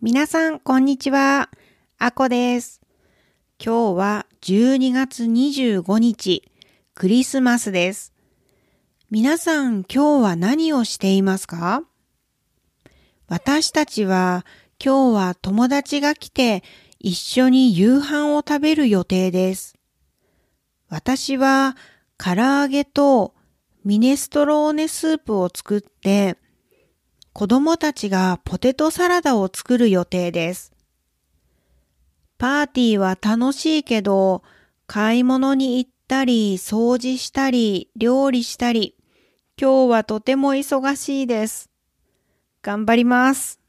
皆さん、こんにちは。あこです。今日は12月25日、クリスマスです。皆さん、今日は何をしていますか？私たちは今日は友達が来て一緒に夕飯を食べる予定です。私は唐揚げとミネストローネスープを作って子供たちがポテトサラダを作る予定です。パーティーは楽しいけど、買い物に行ったり、掃除したり、料理したり、今日はとても忙しいです。頑張ります。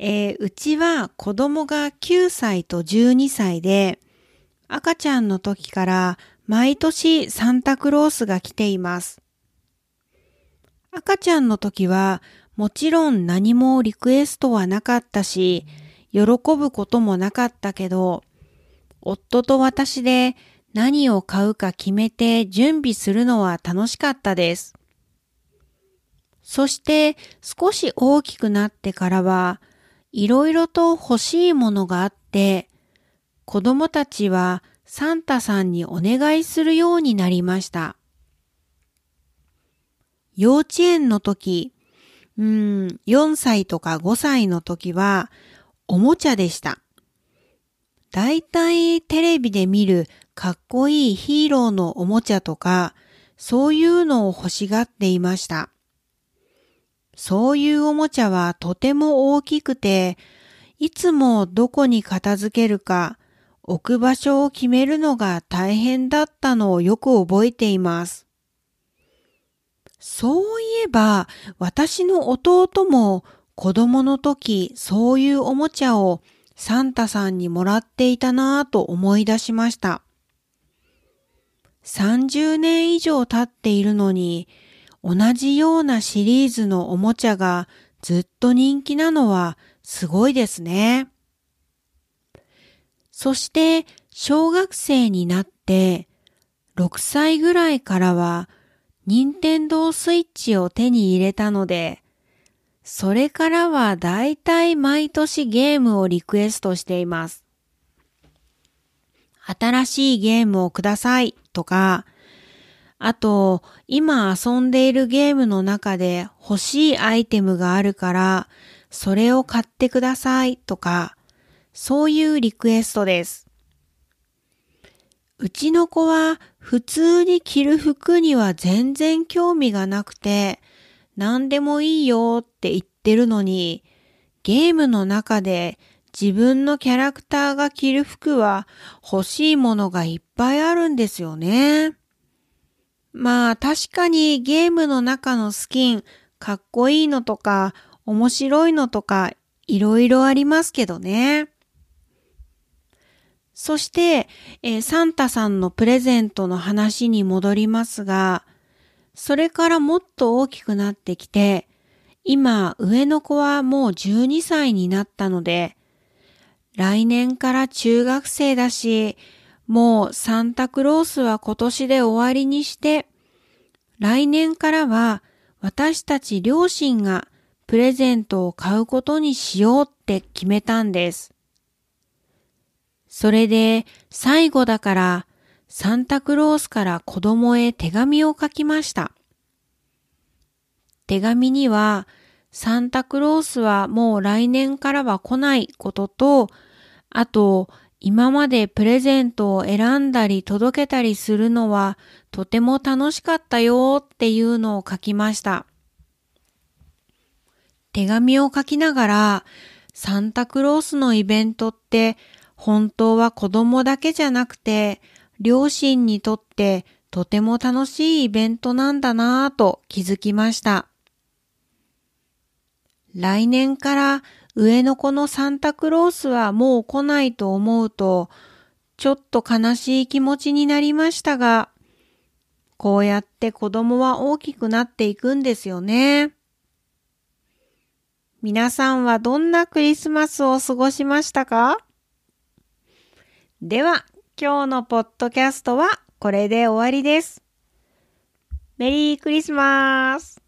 えー、うちは子供が9歳と12歳で、赤ちゃんの時から毎年サンタクロースが来ています。赤ちゃんの時はもちろん何もリクエストはなかったし、喜ぶこともなかったけど、夫と私で何を買うか決めて準備するのは楽しかったです。そして少し大きくなってからは、いろいろと欲しいものがあって、子供たちはサンタさんにお願いするようになりました。幼稚園の時、うん、4歳とか5歳の時は、おもちゃでした。だいたいテレビで見るかっこいいヒーローのおもちゃとか、そういうのを欲しがっていました。そういうおもちゃはとても大きくて、いつもどこに片付けるか、置く場所を決めるのが大変だったのをよく覚えています。そういえば、私の弟も子供の時そういうおもちゃをサンタさんにもらっていたなぁと思い出しました。30年以上経っているのに同じようなシリーズのおもちゃがずっと人気なのはすごいですね。そして小学生になって6歳ぐらいからは任天堂スイッチを手に入れたので、それからはだいたい毎年ゲームをリクエストしています。新しいゲームをくださいとか、あと、今遊んでいるゲームの中で欲しいアイテムがあるから、それを買ってくださいとか、そういうリクエストです。うちの子は普通に着る服には全然興味がなくて、何でもいいよって言ってるのに、ゲームの中で自分のキャラクターが着る服は欲しいものがいっぱいあるんですよね。まあ確かにゲームの中のスキンかっこいいのとか面白いのとかいろいろありますけどね。そして、えー、サンタさんのプレゼントの話に戻りますが、それからもっと大きくなってきて、今上の子はもう12歳になったので、来年から中学生だし、もうサンタクロースは今年で終わりにして、来年からは私たち両親がプレゼントを買うことにしようって決めたんです。それで最後だからサンタクロースから子供へ手紙を書きました。手紙にはサンタクロースはもう来年からは来ないことと、あと今までプレゼントを選んだり届けたりするのはとても楽しかったよっていうのを書きました。手紙を書きながらサンタクロースのイベントって本当は子供だけじゃなくて、両親にとってとても楽しいイベントなんだなぁと気づきました。来年から上の子のサンタクロースはもう来ないと思うと、ちょっと悲しい気持ちになりましたが、こうやって子供は大きくなっていくんですよね。皆さんはどんなクリスマスを過ごしましたか？では、今日のポッドキャストはこれで終わりです。メリークリスマス